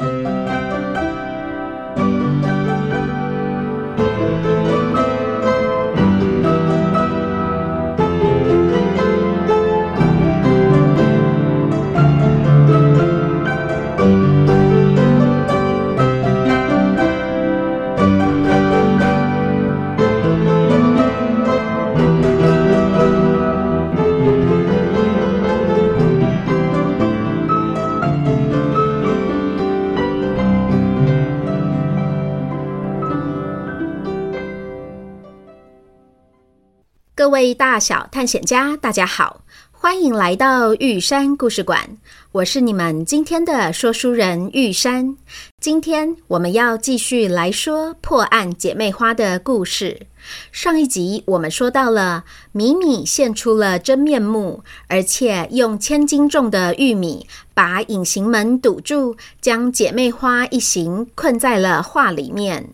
Música 各位大小探险家，大家好，欢迎来到玉山故事馆。我是你们今天的说书人玉山。今天我们要继续来说破案姐妹花的故事。上一集我们说到了米米现出了真面目，而且用千斤重的玉米把隐形门堵住，将姐妹花一行困在了画里面。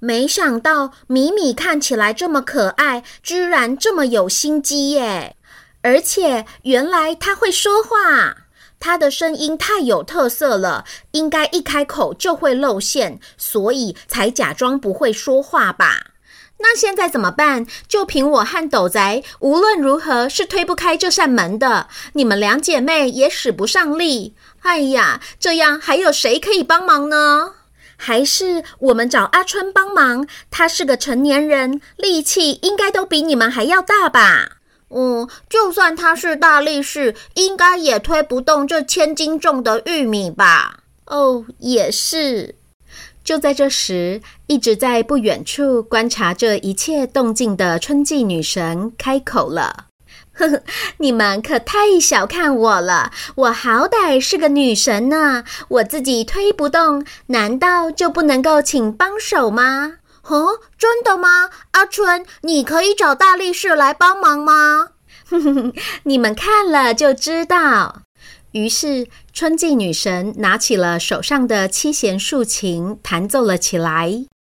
没想到米米看起来这么可爱，居然这么有心机耶！而且原来他会说话，他的声音太有特色了，应该一开口就会露馅，所以才假装不会说话吧？那现在怎么办？就凭我和斗仔，无论如何是推不开这扇门的。你们两姐妹也使不上力。哎呀，这样还有谁可以帮忙呢？还是我们找阿春帮忙，他是个成年人，力气应该都比你们还要大吧？嗯，就算他是大力士，应该也推不动这千斤重的玉米吧？哦，也是。就在这时，一直在不远处观察这一切动静的春季女神开口了。你们可太小看我了！我好歹是个女神呢，我自己推不动，难道就不能够请帮手吗？哦，真的吗？阿春，你可以找大力士来帮忙吗？哼哼哼，你们看了就知道。于是，春季女神拿起了手上的七弦竖琴，弹奏了起来。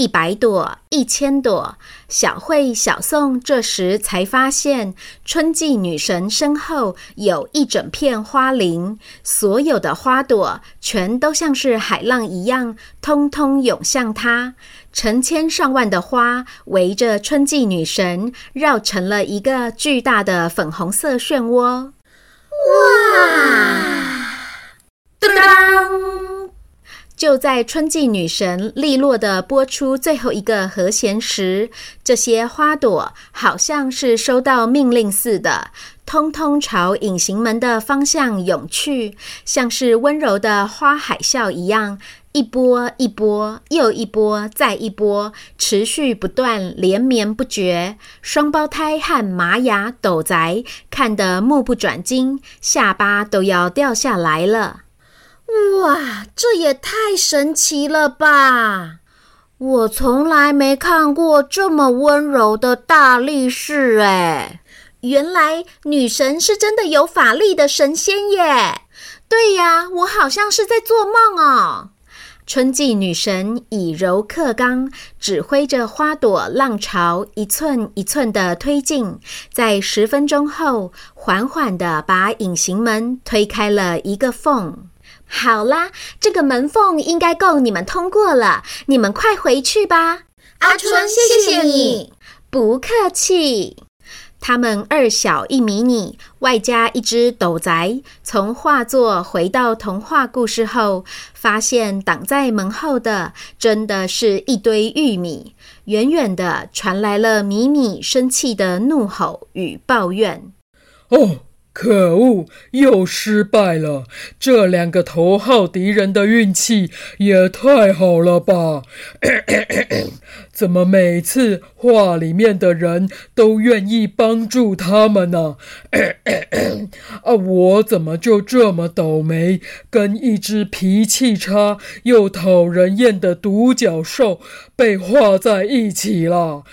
一百朵，一千朵，小慧、小宋这时才发现，春季女神身后有一整片花林，所有的花朵全都像是海浪一样，通通涌向她。成千上万的花围着春季女神，绕成了一个巨大的粉红色漩涡。哇！当当。就在春季女神利落地拨出最后一个和弦时，这些花朵好像是收到命令似的，通通朝隐形门的方向涌去，像是温柔的花海啸一样，一波一波，又一波，再一波，持续不断，连绵不绝。双胞胎和玛雅、斗宅看得目不转睛，下巴都要掉下来了。哇，这也太神奇了吧！我从来没看过这么温柔的大力士哎！原来女神是真的有法力的神仙耶！对呀，我好像是在做梦哦。春季女神以柔克刚，指挥着花朵浪潮一寸一寸的推进，在十分钟后，缓缓地把隐形门推开了一个缝。好啦，这个门缝应该够你们通过了，你们快回去吧。阿春，谢谢你。不客气。他们二小一迷你，外加一只斗宅，从画作回到童话故事后，发现挡在门后的真的是一堆玉米。远远的传来了米米生气的怒吼与抱怨：“哦！”可恶，又失败了！这两个头号敌人的运气也太好了吧？怎么每次画里面的人都愿意帮助他们呢？啊，我怎么就这么倒霉，跟一只脾气差又讨人厌的独角兽被画在一起了？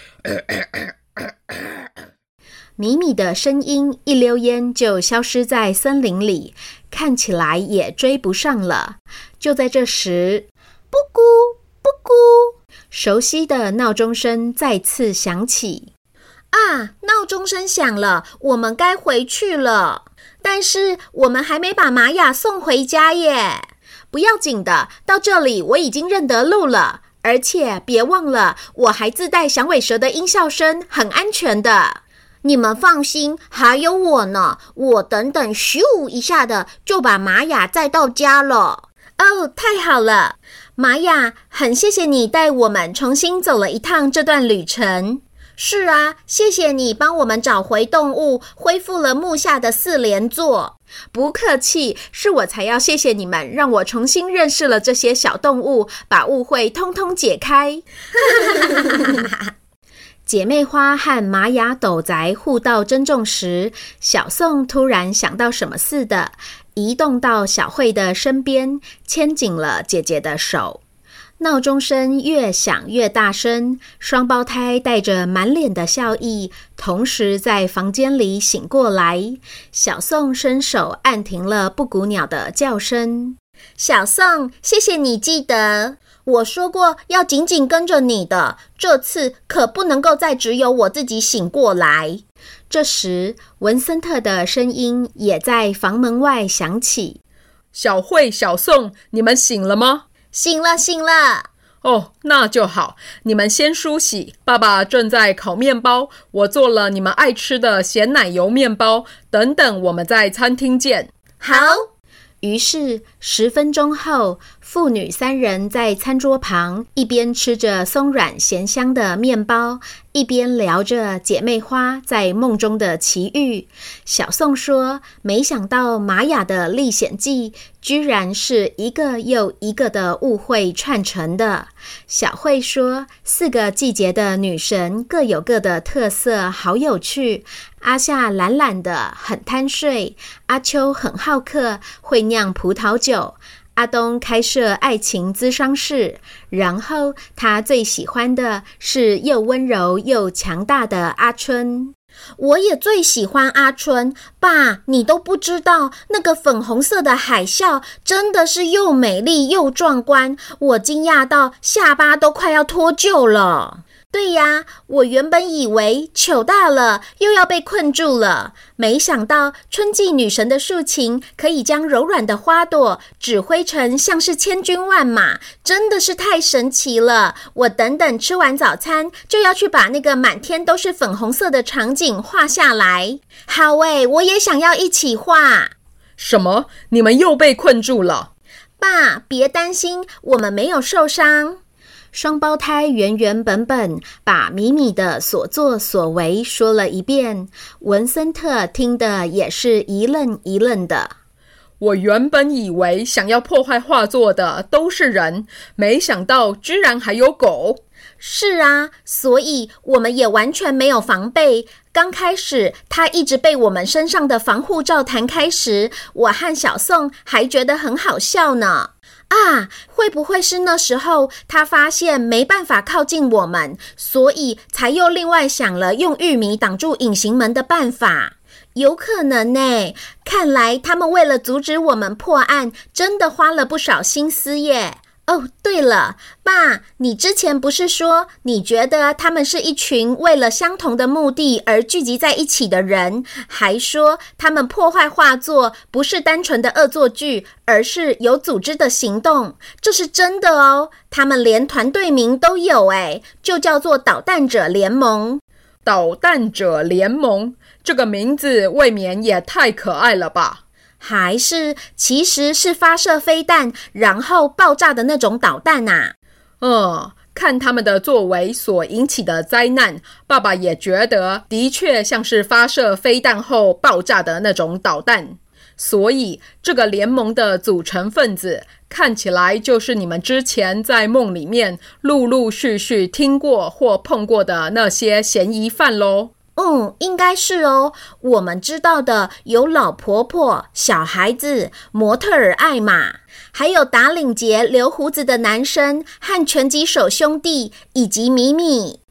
米米的声音一溜烟就消失在森林里，看起来也追不上了。就在这时，布谷布谷，熟悉的闹钟声再次响起。啊，闹钟声响了，我们该回去了。但是我们还没把玛雅送回家耶。不要紧的，到这里我已经认得路了，而且别忘了，我还自带响尾蛇的音效声，很安全的。你们放心，还有我呢。我等等咻一下的就把玛雅载到家了。哦，太好了，玛雅，很谢谢你带我们重新走了一趟这段旅程。是啊，谢谢你帮我们找回动物，恢复了木下的四连坐。不客气，是我才要谢谢你们，让我重新认识了这些小动物，把误会通通解开。哈，哈哈哈哈哈姐妹花和玛雅斗宅互道珍重时，小宋突然想到什么似的，移动到小慧的身边，牵紧了姐姐的手。闹钟声越响越大声，双胞胎带着满脸的笑意，同时在房间里醒过来。小宋伸手按停了布谷鸟的叫声。小宋，谢谢你记得。我说过要紧紧跟着你的，这次可不能够再只有我自己醒过来。这时，文森特的声音也在房门外响起：“小慧、小宋，你们醒了吗？”“醒了，醒了。”“哦，那就好。你们先梳洗，爸爸正在烤面包，我做了你们爱吃的咸奶油面包。等等，我们在餐厅见。”“好。”于是，十分钟后，父女三人在餐桌旁，一边吃着松软咸香的面包，一边聊着姐妹花在梦中的奇遇。小宋说：“没想到玛雅的历险记，居然是一个又一个的误会串成的。”小慧说：“四个季节的女神各有各的特色，好有趣。”阿夏懒懒的，很贪睡；阿秋很好客，会酿葡萄酒；阿东开设爱情咨商室。然后他最喜欢的是又温柔又强大的阿春。我也最喜欢阿春。爸，你都不知道，那个粉红色的海啸真的是又美丽又壮观，我惊讶到下巴都快要脱臼了。对呀，我原本以为糗大了，又要被困住了，没想到春季女神的竖琴可以将柔软的花朵指挥成像是千军万马，真的是太神奇了。我等等吃完早餐就要去把那个满天都是粉红色的场景画下来。好诶，我也想要一起画。什么？你们又被困住了？爸，别担心，我们没有受伤。双胞胎原原本本把米米的所作所为说了一遍，文森特听得也是一愣一愣的。我原本以为想要破坏画作的都是人，没想到居然还有狗。是啊，所以我们也完全没有防备。刚开始他一直被我们身上的防护罩弹开时，我和小宋还觉得很好笑呢。啊，会不会是那时候他发现没办法靠近我们，所以才又另外想了用玉米挡住隐形门的办法？有可能呢。看来他们为了阻止我们破案，真的花了不少心思耶。哦，对了，爸，你之前不是说你觉得他们是一群为了相同的目的而聚集在一起的人，还说他们破坏画作不是单纯的恶作剧，而是有组织的行动，这是真的哦。他们连团队名都有，诶，就叫做捣蛋者联盟。捣蛋者联盟这个名字未免也太可爱了吧？还是其实是发射飞弹然后爆炸的那种导弹呐？嗯，看他们的作为所引起的灾难，爸爸也觉得的确像是发射飞弹后爆炸的那种导弹。所以，这个联盟的组成分子看起来就是你们之前在梦里面陆陆续续听过或碰过的那些嫌疑犯喽。嗯，应该是哦。我们知道的有老婆婆、小孩子、模特儿艾玛，还有打领结、留胡子的男生和拳击手兄弟，以及米米。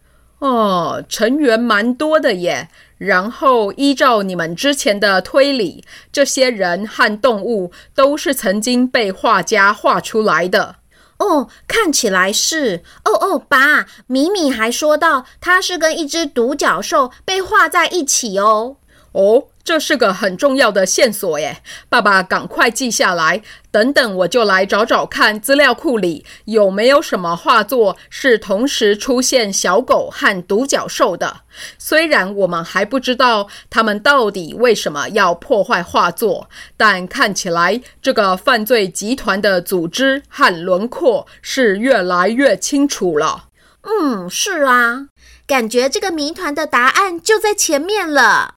哦，成员蛮多的耶。然后依照你们之前的推理，这些人和动物都是曾经被画家画出来的。哦，看起来是。哦哦，爸，米米还说到，他是跟一只独角兽被画在一起哦。哦。这是个很重要的线索耶，爸爸赶快记下来。等等，我就来找找看资料库里有没有什么画作是同时出现小狗和独角兽的。虽然我们还不知道他们到底为什么要破坏画作，但看起来这个犯罪集团的组织和轮廓是越来越清楚了。嗯，是啊，感觉这个谜团的答案就在前面了。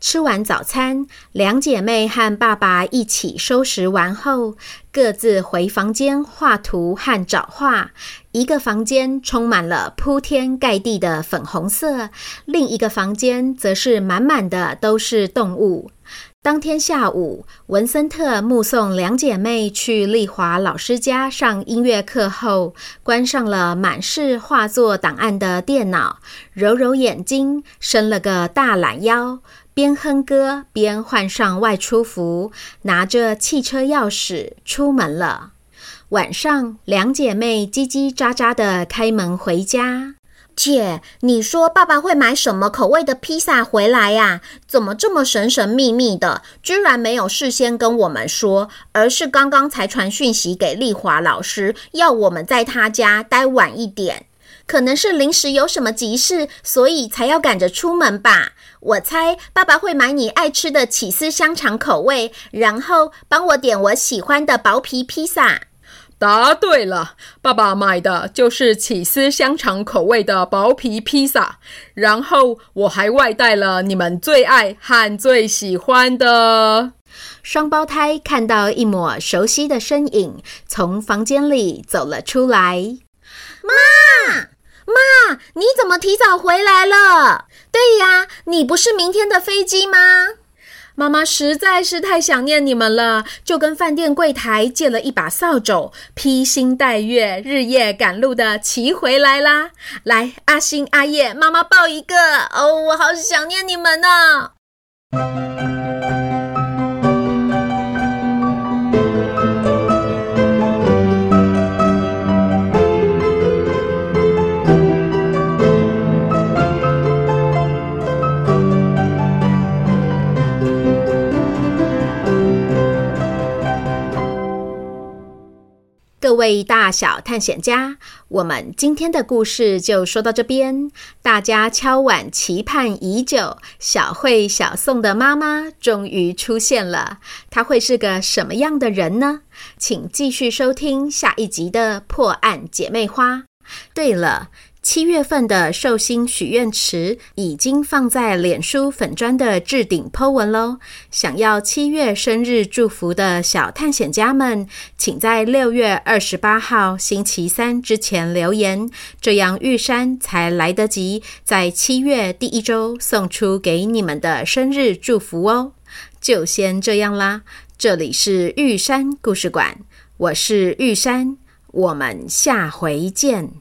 吃完早餐，两姐妹和爸爸一起收拾完后，各自回房间画图和找画。一个房间充满了铺天盖地的粉红色，另一个房间则是满满的都是动物。当天下午，文森特目送两姐妹去丽华老师家上音乐课后，关上了满是画作档案的电脑，揉揉眼睛，伸了个大懒腰。边哼歌边换上外出服，拿着汽车钥匙出门了。晚上，两姐妹叽叽喳喳地开门回家。姐，你说爸爸会买什么口味的披萨回来呀？怎么这么神神秘秘的？居然没有事先跟我们说，而是刚刚才传讯息给丽华老师，要我们在他家待晚一点。可能是临时有什么急事，所以才要赶着出门吧。我猜爸爸会买你爱吃的起司香肠口味，然后帮我点我喜欢的薄皮披萨。答对了，爸爸买的就是起司香肠口味的薄皮披萨。然后我还外带了你们最爱和最喜欢的。双胞胎看到一抹熟悉的身影从房间里走了出来，妈。妈，你怎么提早回来了？对呀，你不是明天的飞机吗？妈妈实在是太想念你们了，就跟饭店柜台借了一把扫帚，披星戴月、日夜赶路的骑回来啦。来，阿星、阿叶，妈妈抱一个。哦，我好想念你们呢。各位大小探险家，我们今天的故事就说到这边。大家敲碗期盼已久，小慧、小宋的妈妈终于出现了。她会是个什么样的人呢？请继续收听下一集的《破案姐妹花》。对了。七月份的寿星许愿池已经放在脸书粉砖的置顶 po 文喽。想要七月生日祝福的小探险家们，请在六月二十八号星期三之前留言，这样玉山才来得及在七月第一周送出给你们的生日祝福哦。就先这样啦，这里是玉山故事馆，我是玉山，我们下回见。